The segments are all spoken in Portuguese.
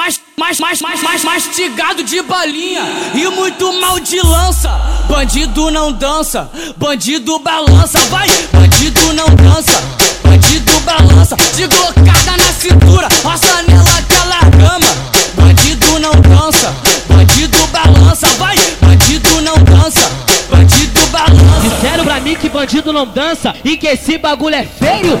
mais, mais, mais, mais, mais, mastigado de balinha e muito mal de lança. Bandido não dança, bandido balança, vai. Bandido não dança, bandido balança. De glocada na cintura, roça nela aquela gama. Bandido não dança, bandido balança, vai. Bandido não dança, bandido balança. Disseram pra mim que bandido não dança e que esse bagulho é feio.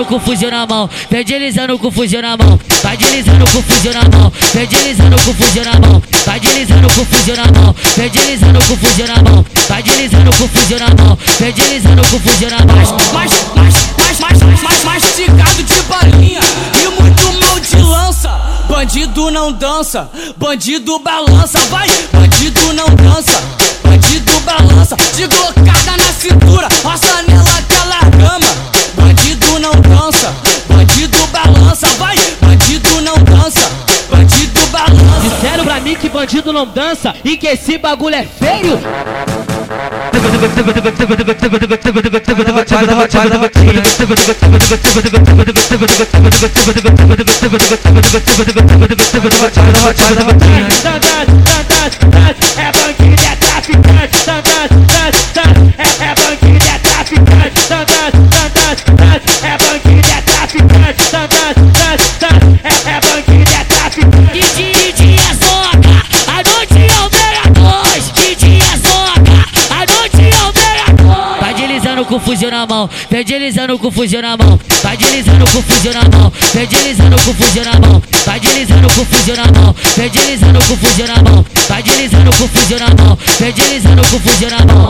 deslizando com fuzil na mão, vem deslizando com fuzil na mão. Vai deslizando com fuzil na mão, vem deslizando com fuzil na mão. Vai deslizando com fuzil na mão, vem deslizando com fuzil na mão. Vai deslizando com fuzil na mão, vem deslizando com fuzil na mão. mais, mais, mais, mais, mais, mais mastigado de balinha e muito mal de lança. Bandido não dança, bandido balança, vai. Disseram pra mim que bandido não dança e que esse bagulho é feio. É deslizando com fuzil na mão, vem deslizando com fuzil na mão. Vai deslizando com fuzil na mão, vem deslizando com fuzil na mão. Vai deslizando com fuzil na mão, vem deslizando com fuzil na mão. Vai deslizando com fuzil na mão, vem deslizando com fuzil na mão.